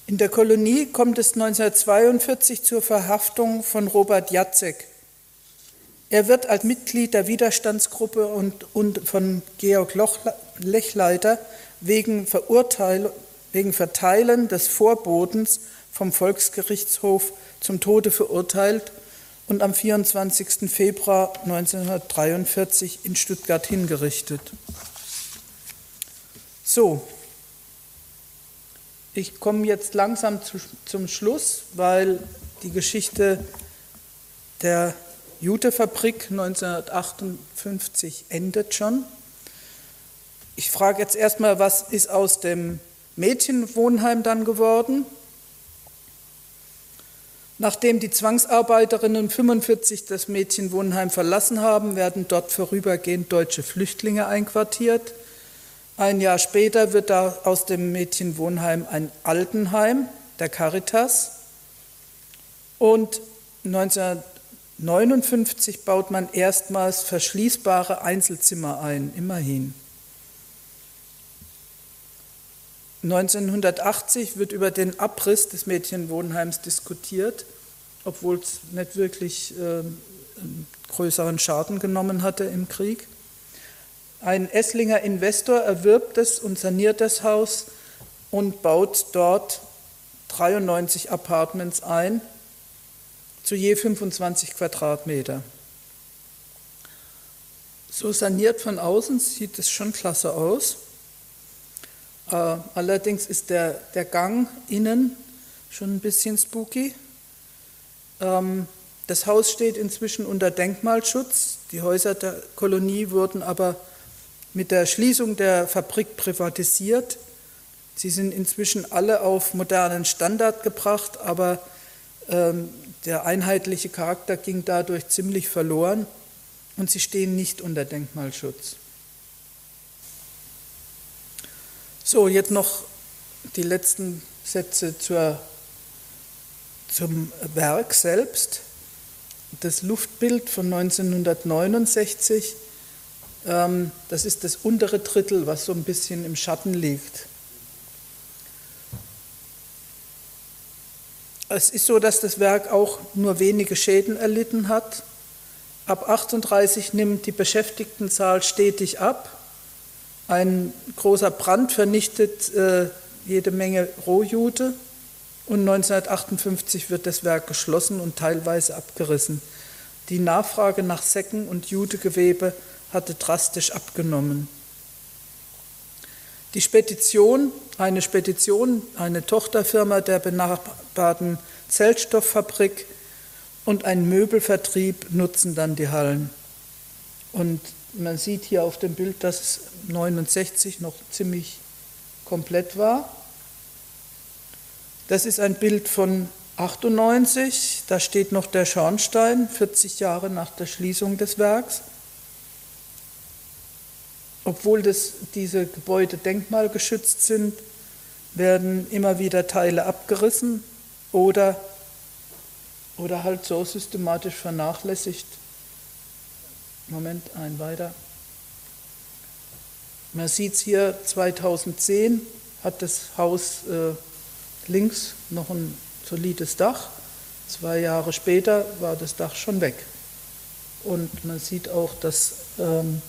S3: In der Kolonie kommt es 1942 zur Verhaftung von Robert Jacek, er wird als Mitglied der Widerstandsgruppe und, und von Georg Lechleiter wegen, wegen Verteilen des Vorbodens vom Volksgerichtshof zum Tode verurteilt und am 24. Februar 1943 in Stuttgart hingerichtet. So, ich komme jetzt langsam zu, zum Schluss, weil die Geschichte der Jutefabrik 1958 endet schon. Ich frage jetzt erstmal, was ist aus dem Mädchenwohnheim dann geworden? Nachdem die Zwangsarbeiterinnen 45 das Mädchenwohnheim verlassen haben, werden dort vorübergehend deutsche Flüchtlinge einquartiert. Ein Jahr später wird da aus dem Mädchenwohnheim ein Altenheim der Caritas. Und 19 1959 baut man erstmals verschließbare Einzelzimmer ein, immerhin. 1980 wird über den Abriss des Mädchenwohnheims diskutiert, obwohl es nicht wirklich äh, größeren Schaden genommen hatte im Krieg. Ein Esslinger Investor erwirbt es und saniert das Haus und baut dort 93 Apartments ein zu je 25 Quadratmeter. So saniert von außen sieht es schon klasse aus. Äh, allerdings ist der, der Gang innen schon ein bisschen spooky. Ähm, das Haus steht inzwischen unter Denkmalschutz. Die Häuser der Kolonie wurden aber mit der Schließung der Fabrik privatisiert. Sie sind inzwischen alle auf modernen Standard gebracht, aber ähm, der einheitliche Charakter ging dadurch ziemlich verloren und sie stehen nicht unter Denkmalschutz. So, jetzt noch die letzten Sätze zur, zum Werk selbst. Das Luftbild von 1969, ähm, das ist das untere Drittel, was so ein bisschen im Schatten liegt. Es ist so, dass das Werk auch nur wenige Schäden erlitten hat. Ab 38 nimmt die Beschäftigtenzahl stetig ab. Ein großer Brand vernichtet äh, jede Menge Rohjute und 1958 wird das Werk geschlossen und teilweise abgerissen. Die Nachfrage nach Säcken und Jutegewebe hatte drastisch abgenommen. Die Spedition, eine Spedition, eine Tochterfirma der benachbarten Zeltstofffabrik und ein Möbelvertrieb nutzen dann die Hallen. Und man sieht hier auf dem Bild, dass es 69 noch ziemlich komplett war. Das ist ein Bild von 98, da steht noch der Schornstein, 40 Jahre nach der Schließung des Werks obwohl das, diese Gebäude denkmalgeschützt sind, werden immer wieder Teile abgerissen oder, oder halt so systematisch vernachlässigt. Moment, ein weiter. Man sieht es hier, 2010 hat das Haus äh, links noch ein solides Dach. Zwei Jahre später war das Dach schon weg. Und man sieht auch, dass ähm,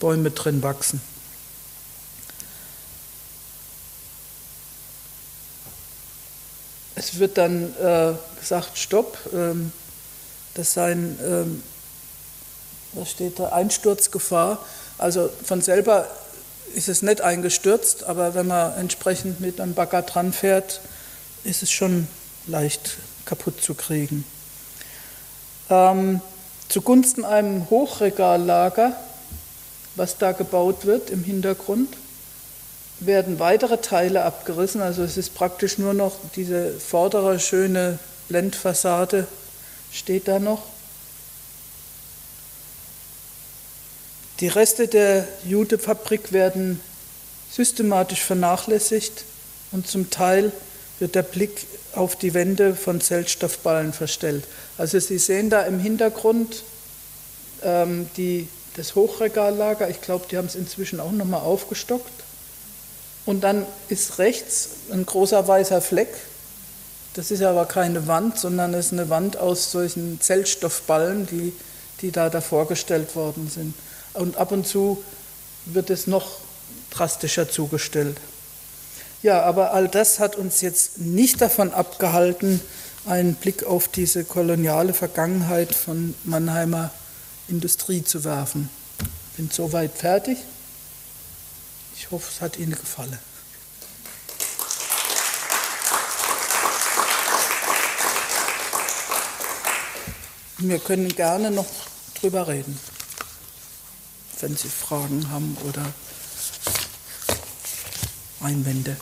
S3: Bäume drin wachsen. Es wird dann äh, gesagt, stopp, ähm, das sei ein, ähm, was steht da, Einsturzgefahr. Also von selber ist es nicht eingestürzt, aber wenn man entsprechend mit einem Bagger dran fährt, ist es schon leicht kaputt zu kriegen. Ähm, zugunsten einem Hochregallager was da gebaut wird im Hintergrund, werden weitere Teile abgerissen. Also es ist praktisch nur noch diese vordere schöne Blendfassade steht da noch. Die Reste der Judefabrik werden systematisch vernachlässigt und zum Teil wird der Blick auf die Wände von Zeltstoffballen verstellt. Also Sie sehen da im Hintergrund ähm, die das Hochregallager. Ich glaube, die haben es inzwischen auch nochmal aufgestockt. Und dann ist rechts ein großer weißer Fleck. Das ist aber keine Wand, sondern es ist eine Wand aus solchen Zeltstoffballen, die, die da davor gestellt worden sind. Und ab und zu wird es noch drastischer zugestellt. Ja, aber all das hat uns jetzt nicht davon abgehalten, einen Blick auf diese koloniale Vergangenheit von Mannheimer Industrie zu werfen. Bin soweit fertig. Ich hoffe, es hat Ihnen gefallen. Wir können gerne noch drüber reden, wenn Sie Fragen haben oder Einwände.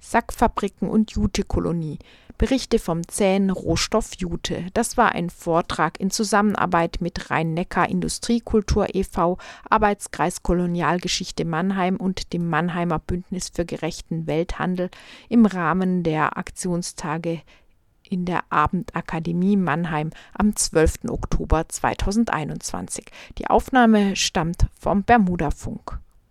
S2: Sackfabriken und Jutekolonie. Berichte vom zähen Rohstoff Jute. Das war ein Vortrag in Zusammenarbeit mit Rhein-Neckar Industriekultur e.V., Arbeitskreis Kolonialgeschichte Mannheim und dem Mannheimer Bündnis für gerechten Welthandel im Rahmen der Aktionstage in der Abendakademie Mannheim am 12. Oktober 2021. Die Aufnahme stammt vom Bermuda Funk.